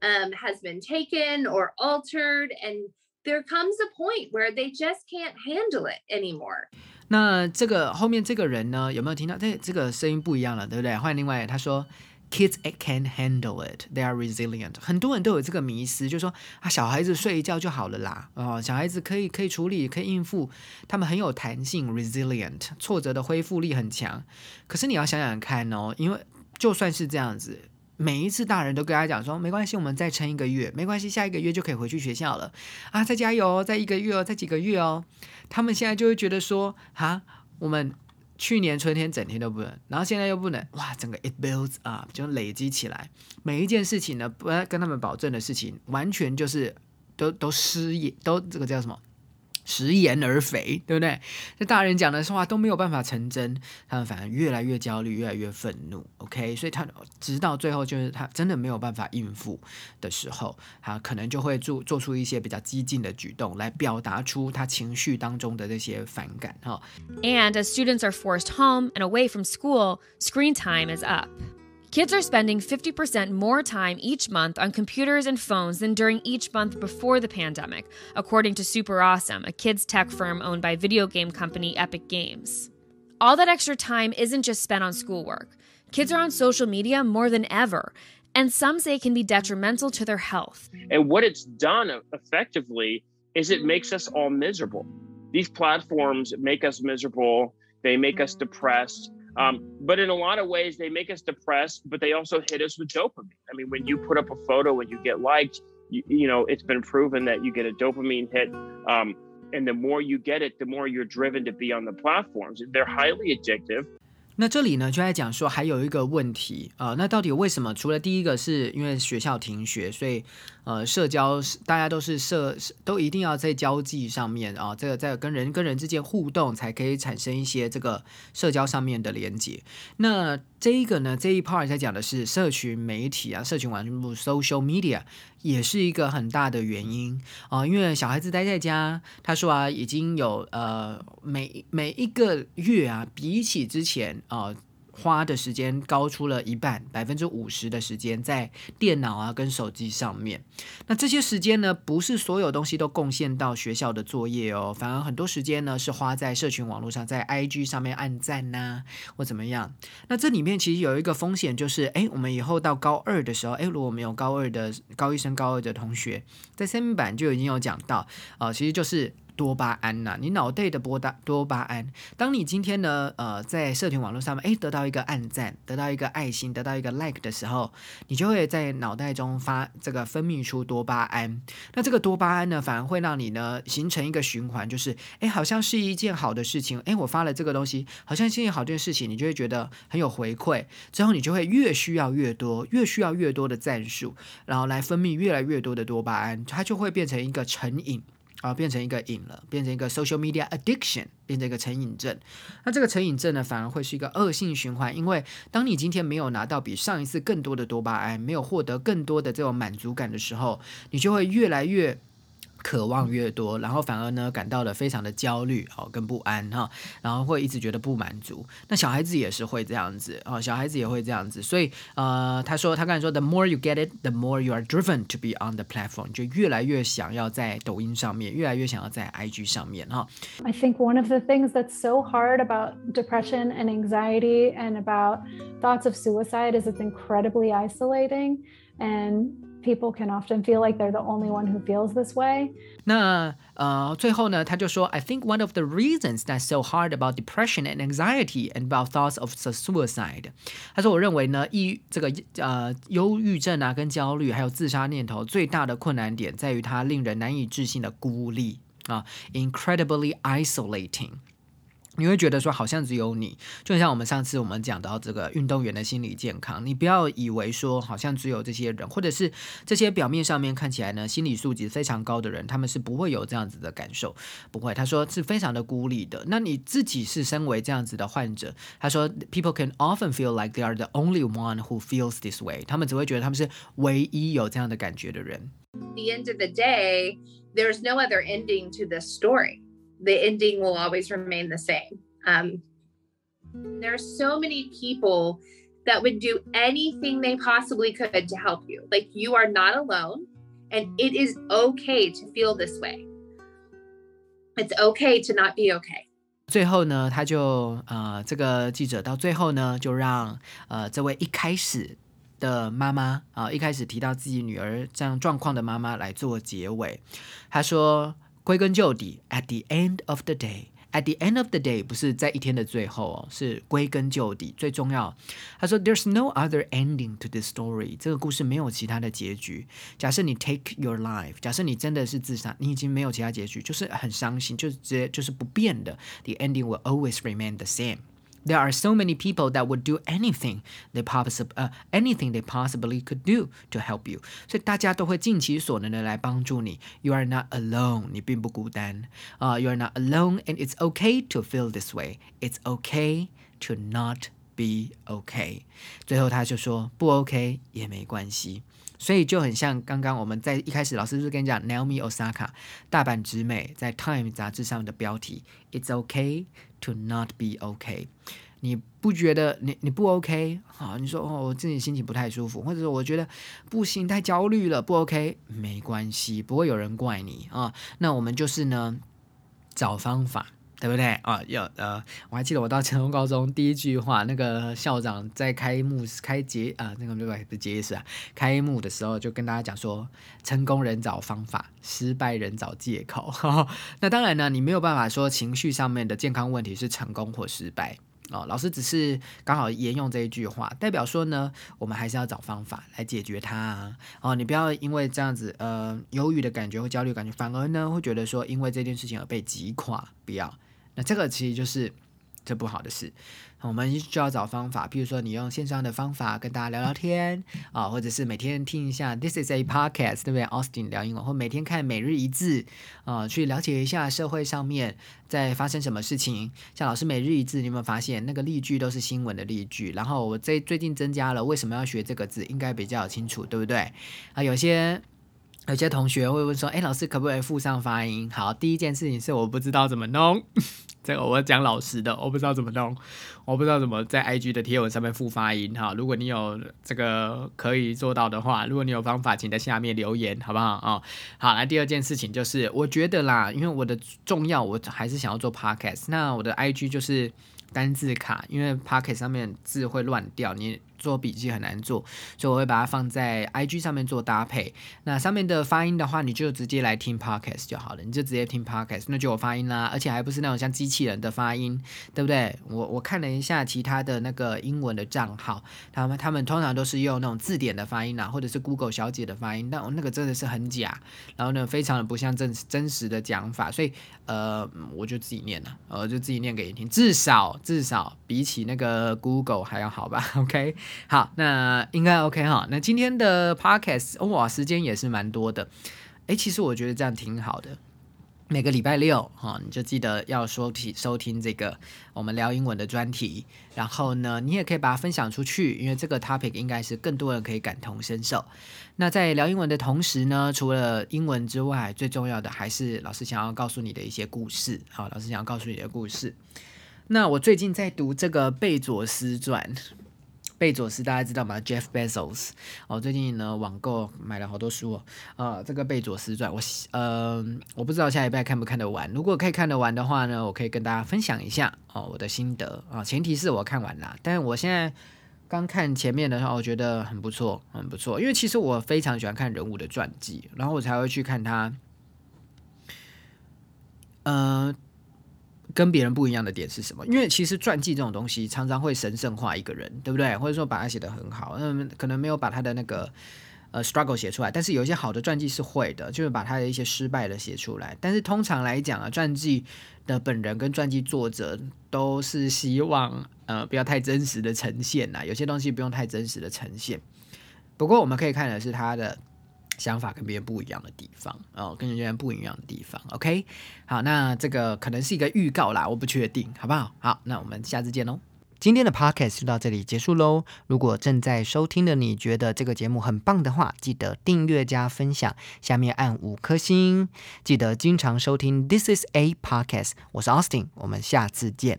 Speaker 2: um, has been taken or altered and there comes a point where they just can't handle it anymore.
Speaker 1: 那这个后面这个人呢，有没有听到？这这个声音不一样了，对不对？换另外他说，Kids can handle it, they are resilient。很多人都有这个迷思，就说啊，小孩子睡一觉就好了啦，哦，小孩子可以可以处理，可以应付，他们很有弹性，resilient，挫折的恢复力很强。可是你要想想看哦，因为就算是这样子。每一次大人都跟他讲说，没关系，我们再撑一个月，没关系，下一个月就可以回去学校了啊！再加油，再一个月哦，再几个月哦。他们现在就会觉得说，哈，我们去年春天整天都不能，然后现在又不能，哇，整个 it builds up 就累积起来，每一件事情呢，不跟他们保证的事情，完全就是都都失业，都这个叫什么？食言而肥，对不对？这大人讲的话都没有办法成真，他们反而越来越焦虑，越来越愤怒。OK，所以他直到最后就是他真的没有办法应付的时候，他可能就会做做出一些比较激进的举动，来表达出他情绪当中的这些反感。哈。
Speaker 3: And as students are forced home and away from school, screen time is up. Kids are spending 50% more time each month on computers and phones than during each month before the pandemic, according to Super Awesome, a kids tech firm owned by video game company Epic Games. All that extra time isn't just spent on schoolwork. Kids are on social media more than ever, and some say can be detrimental to their health.
Speaker 5: And what it's done effectively is it makes us all miserable. These platforms make us miserable, they make us depressed um, but in a lot of ways, they make us depressed, but they also hit us with dopamine. I mean, when you put up a photo and you get liked, you, you know, it's been proven that you get a dopamine hit. Um, and the more you get it, the more you're driven to be on the platforms. They're highly addictive.
Speaker 1: 那这里呢，就在讲说还有一个问题啊，那到底为什么？除了第一个是因为学校停学，所以 呃，社交大家都是社都一定要在交际上面啊，这个在跟人跟人之间互动，才可以产生一些这个社交上面的连接。那这一个呢，这一 part 在讲的是社群媒体啊，社群网络 social media 也是一个很大的原因啊，因为小孩子待在家，他说啊，已经有呃每每一个月啊，比起之前啊。花的时间高出了一半，百分之五十的时间在电脑啊跟手机上面。那这些时间呢，不是所有东西都贡献到学校的作业哦，反而很多时间呢是花在社群网络上，在 IG 上面按赞呐或怎么样。那这里面其实有一个风险，就是哎，我们以后到高二的时候，哎，如果我们有高二的高一升高二的同学，在三面板就已经有讲到啊，其实就是。多巴胺呐，你脑袋的波大多巴胺。当你今天呢，呃，在社群网络上面，哎，得到一个按赞，得到一个爱心，得到一个 like 的时候，你就会在脑袋中发这个分泌出多巴胺。那这个多巴胺呢，反而会让你呢形成一个循环，就是哎，好像是一件好的事情，哎，我发了这个东西，好像是一件好件事情，你就会觉得很有回馈，之后你就会越需要越多，越需要越多的赞数，然后来分泌越来越多的多巴胺，它就会变成一个成瘾。啊，变成一个瘾了，变成一个 social media addiction，变成一个成瘾症。那这个成瘾症呢，反而会是一个恶性循环，因为当你今天没有拿到比上一次更多的多巴胺，没有获得更多的这种满足感的时候，你就会越来越。渴望越多，然后反而呢感到了非常的焦虑哦，跟不安哈，然后会一直觉得不满足。那小孩子也是会这样子哦，小孩子也会这样子。所以呃，他说他刚才说，the more you get it，the more you are driven to be on the platform，就越来越想要在抖音上面，越来越想要在 IG 上面哈。
Speaker 6: I think one of the things that's so hard about depression and anxiety and about thoughts of suicide is it's incredibly isolating and people can often feel like they're the only one who feels this way.
Speaker 1: 那呃，最后呢，他就说，I think one of the reasons that's so hard about depression and anxiety and about thoughts of suicide。他说，我认为呢，抑这个呃忧郁症啊，跟焦虑，还有自杀念头，最大的困难点在于它令人难以置信的孤立啊，incredibly isolating。 你会觉得说好像只有你，就像我们上次我们讲到这个运动员的心理健康，你不要以为说好像只有这些人，或者是这些表面上面看起来呢心理素质非常高的人，他们是不会有这样子的感受，不会。他说是非常的孤立的。那你自己是身为这样子的患者，他说 people can often feel like they are the only one who feels this way，他们只会觉得他们是唯一有这样的感觉的人。
Speaker 2: The end of the day, there's no other ending to this story. the ending will always remain the same. Um, there are so many people that would do anything they possibly could to help you. Like you are not alone, and it is okay to feel this way. It's okay to not be okay.
Speaker 1: 最后呢，他就呃，这个记者到最后呢，就让呃这位一开始的妈妈啊、呃，一开始提到自己女儿这样状况的妈妈来做结尾。他说 ：“归根究底，at the end of the day，at the end of the day 不是在一天的最后哦，是归根究底最重要。他说，there's no other ending to this story，这个故事没有其他的结局。假设你 take your life，假设你真的是自杀，你已经没有其他结局，就是很伤心，就是直接就是不变的，the ending will always remain the same。there are so many people that would do anything they possible 呃、uh, anything they possibly could do to help you，所以大家都会尽其所能的来帮助你。You are not alone，你并不孤单啊。Uh, you are not alone, and it's okay to feel this way. It's okay to not be okay。最后他就说不 OK 也没关系。所以就很像刚刚我们在一开始老师是不是跟你讲 Naomi Osaka 大阪直美在 Time 杂志上的标题 It's okay to not be okay。你不觉得你你不 OK 好？你说哦，我自己心情不太舒服，或者说我觉得不行，太焦虑了，不 OK，没关系，不会有人怪你啊。那我们就是呢，找方法。对不对啊？要呃，我还记得我到成功高中第一句话，那个校长在开幕开节啊，那个对吧？不是节式啊，开幕的时候就跟大家讲说，成功人找方法，失败人找借口。[LAUGHS] 那当然呢，你没有办法说情绪上面的健康问题是成功或失败哦。老师只是刚好沿用这一句话，代表说呢，我们还是要找方法来解决它哦。你不要因为这样子呃忧郁的感觉或焦虑感觉，反而呢会觉得说因为这件事情而被击垮，不要。那这个其实就是这不好的事，我们就要找方法，比如说你用线上的方法跟大家聊聊天啊，或者是每天听一下 This is a podcast，对不对？Austin 聊英文，或每天看每日一字啊，去了解一下社会上面在发生什么事情。像老师每日一字，你有没有发现那个例句都是新闻的例句？然后我最最近增加了为什么要学这个字，应该比较清楚，对不对？啊，有些。有些同学会问说：“哎，老师可不可以附上发音？”好，第一件事情是我不知道怎么弄，[LAUGHS] 这个我讲老实的，我不知道怎么弄，我不知道怎么在 IG 的贴文上面附发音。哈，如果你有这个可以做到的话，如果你有方法，请在下面留言，好不好啊？好，来第二件事情就是，我觉得啦，因为我的重要，我还是想要做 Podcast，那我的 IG 就是单字卡，因为 Podcast 上面字会乱掉，你。做笔记很难做，所以我会把它放在 IG 上面做搭配。那上面的发音的话，你就直接来听 Podcast 就好了，你就直接听 Podcast，那就有发音啦，而且还不是那种像机器人的发音，对不对？我我看了一下其他的那个英文的账号，他们他们通常都是用那种字典的发音啊，或者是 Google 小姐的发音，但那个真的是很假，然后呢，非常的不像真真实的讲法，所以呃，我就自己念了，呃，就自己念给你听，至少至少比起那个 Google 还要好吧？[LAUGHS] OK。好，那应该 OK 哈。那今天的 Podcast 哇，时间也是蛮多的。哎，其实我觉得这样挺好的。每个礼拜六哈，你就记得要收听收听这个我们聊英文的专题。然后呢，你也可以把它分享出去，因为这个 topic 应该是更多人可以感同身受。那在聊英文的同时呢，除了英文之外，最重要的还是老师想要告诉你的一些故事。好，老师想要告诉你的故事。那我最近在读这个贝佐斯传。贝佐斯大家知道吗？Jeff Bezos 哦，最近呢网购买了好多书哦。呃，这个贝佐斯传，我呃我不知道下一拜看不看得完。如果可以看得完的话呢，我可以跟大家分享一下哦我的心得啊。前提是我看完了，但是我现在刚看前面的话，我觉得很不错，很不错。因为其实我非常喜欢看人物的传记，然后我才会去看他，呃，跟别人不一样的点是什么？因为其实传记这种东西常常会神圣化一个人，对不对？或者说把他写得很好，嗯，可能没有把他的那个。呃，struggle 写出来，但是有一些好的传记是会的，就是把他的一些失败的写出来。但是通常来讲啊，传记的本人跟传记作者都是希望呃不要太真实的呈现呐，有些东西不用太真实的呈现。不过我们可以看的是他的想法跟别人不一样的地方哦，跟别人不一样的地方。OK，好，那这个可能是一个预告啦，我不确定，好不好？好，那我们下次见喽。今天的 podcast 就到这里结束喽。如果正在收听的你觉得这个节目很棒的话，记得订阅加分享，下面按五颗星。记得经常收听 This is a podcast，我是 Austin，我们下次见。